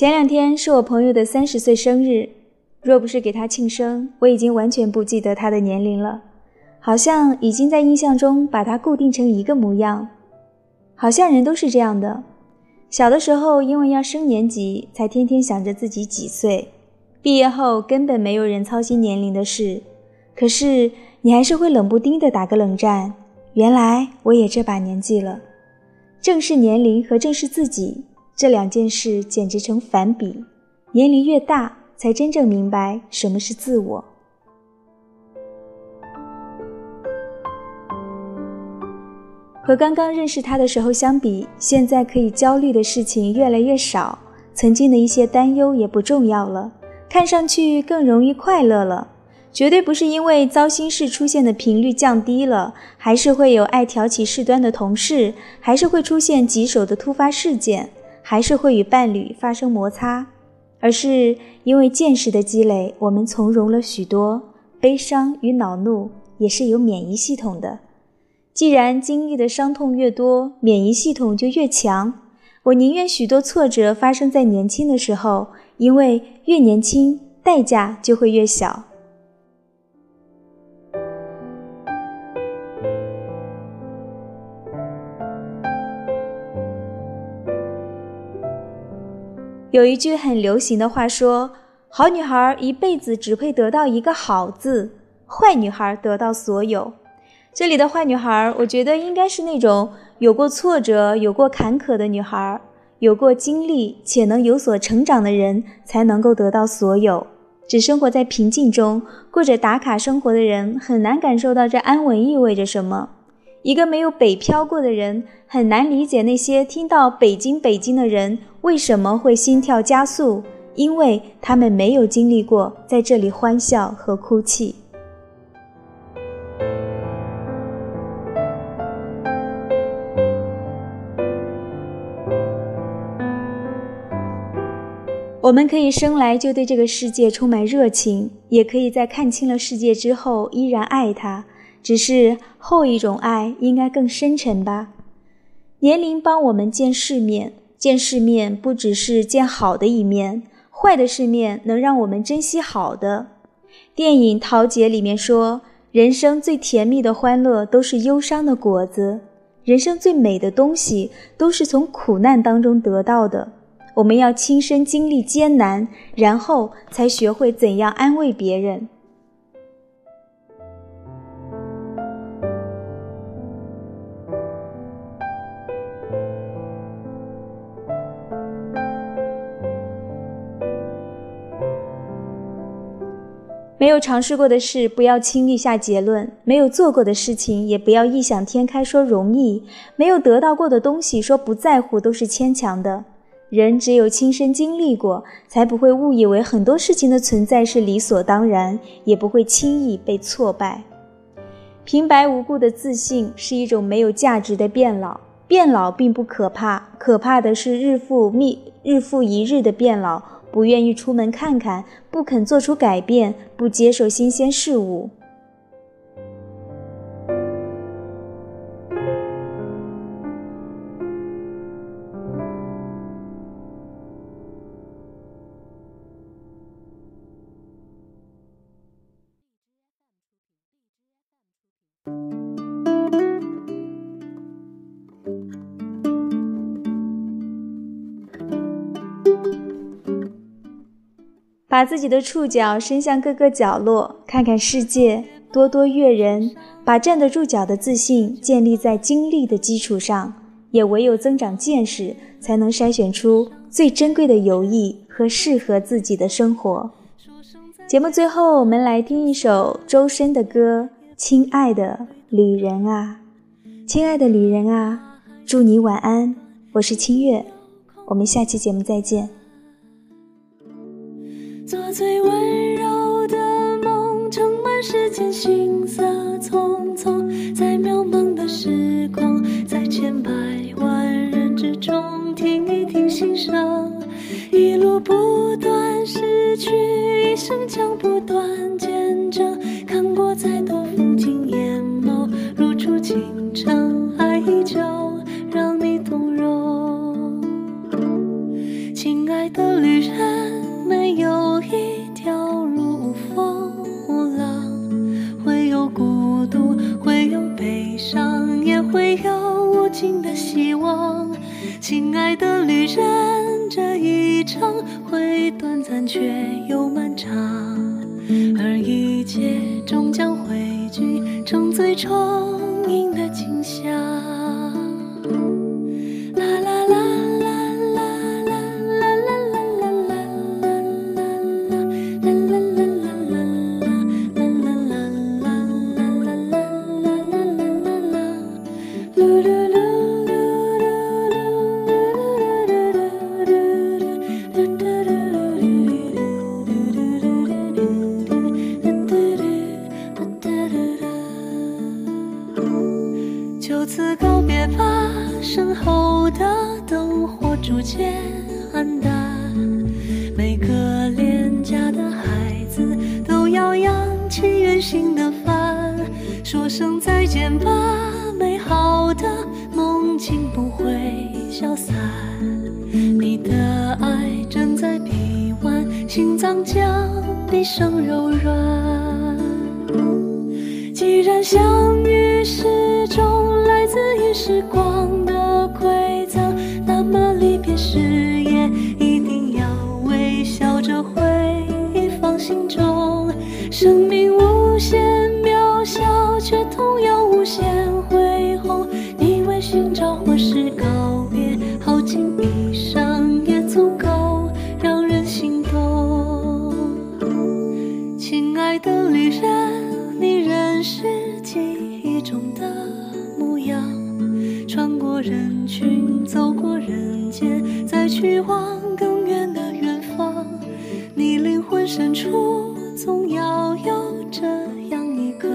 前两天是我朋友的三十岁生日，若不是给他庆生，我已经完全不记得他的年龄了，好像已经在印象中把他固定成一个模样。好像人都是这样的，小的时候因为要升年级，才天天想着自己几岁；毕业后根本没有人操心年龄的事，可是你还是会冷不丁的打个冷战。原来我也这把年纪了，正视年龄和正视自己。这两件事简直成反比，年龄越大，才真正明白什么是自我。和刚刚认识他的时候相比，现在可以焦虑的事情越来越少，曾经的一些担忧也不重要了，看上去更容易快乐了。绝对不是因为糟心事出现的频率降低了，还是会有爱挑起事端的同事，还是会出现棘手的突发事件。还是会与伴侣发生摩擦，而是因为见识的积累，我们从容了许多。悲伤与恼怒也是有免疫系统的，既然经历的伤痛越多，免疫系统就越强。我宁愿许多挫折发生在年轻的时候，因为越年轻，代价就会越小。有一句很流行的话说：“好女孩一辈子只配得到一个好字，坏女孩得到所有。”这里的坏女孩，我觉得应该是那种有过挫折、有过坎坷的女孩，有过经历且能有所成长的人，才能够得到所有。只生活在平静中，过着打卡生活的人，很难感受到这安稳意味着什么。一个没有北漂过的人，很难理解那些听到“北京，北京”的人为什么会心跳加速，因为他们没有经历过在这里欢笑和哭泣。我们可以生来就对这个世界充满热情，也可以在看清了世界之后依然爱它。只是后一种爱应该更深沉吧。年龄帮我们见世面，见世面不只是见好的一面，坏的世面能让我们珍惜好的。电影《桃姐》里面说，人生最甜蜜的欢乐都是忧伤的果子，人生最美的东西都是从苦难当中得到的。我们要亲身经历艰难，然后才学会怎样安慰别人。没有尝试过的事，不要轻易下结论；没有做过的事情，也不要异想天开说容易；没有得到过的东西，说不在乎都是牵强的。人只有亲身经历过，才不会误以为很多事情的存在是理所当然，也不会轻易被挫败。平白无故的自信是一种没有价值的变老。变老并不可怕，可怕的是日复密日复一日的变老。不愿意出门看看，不肯做出改变，不接受新鲜事物。把自己的触角伸向各个角落，看看世界，多多阅人，把站得住脚的自信建立在经历的基础上。也唯有增长见识，才能筛选出最珍贵的友谊和适合自己的生活。节目最后，我们来听一首周深的歌《亲爱的旅人啊》，亲爱的旅人啊，祝你晚安。我是清月，我们下期节目再见。做最温柔的梦，盛满世间行色匆匆，在渺茫的时光，在千百万人之中，听一听心声。一路不断失去，一生将不尽的希望亲爱的旅人这一程会短暂却又漫长而一切终将汇聚成最充盈的景象。把身后的灯火逐渐暗淡每个恋家的孩子都要扬起远行的帆说声再见吧美好的梦境不会消散你的爱枕在臂弯心脏将毕生柔软。既然相遇是种来自于世寻找或是告别耗尽一生也足够让人心动亲爱的旅人你仍是记忆中的模样。穿过人群走过人间再去往更远的远方你灵魂深处总要有这样一个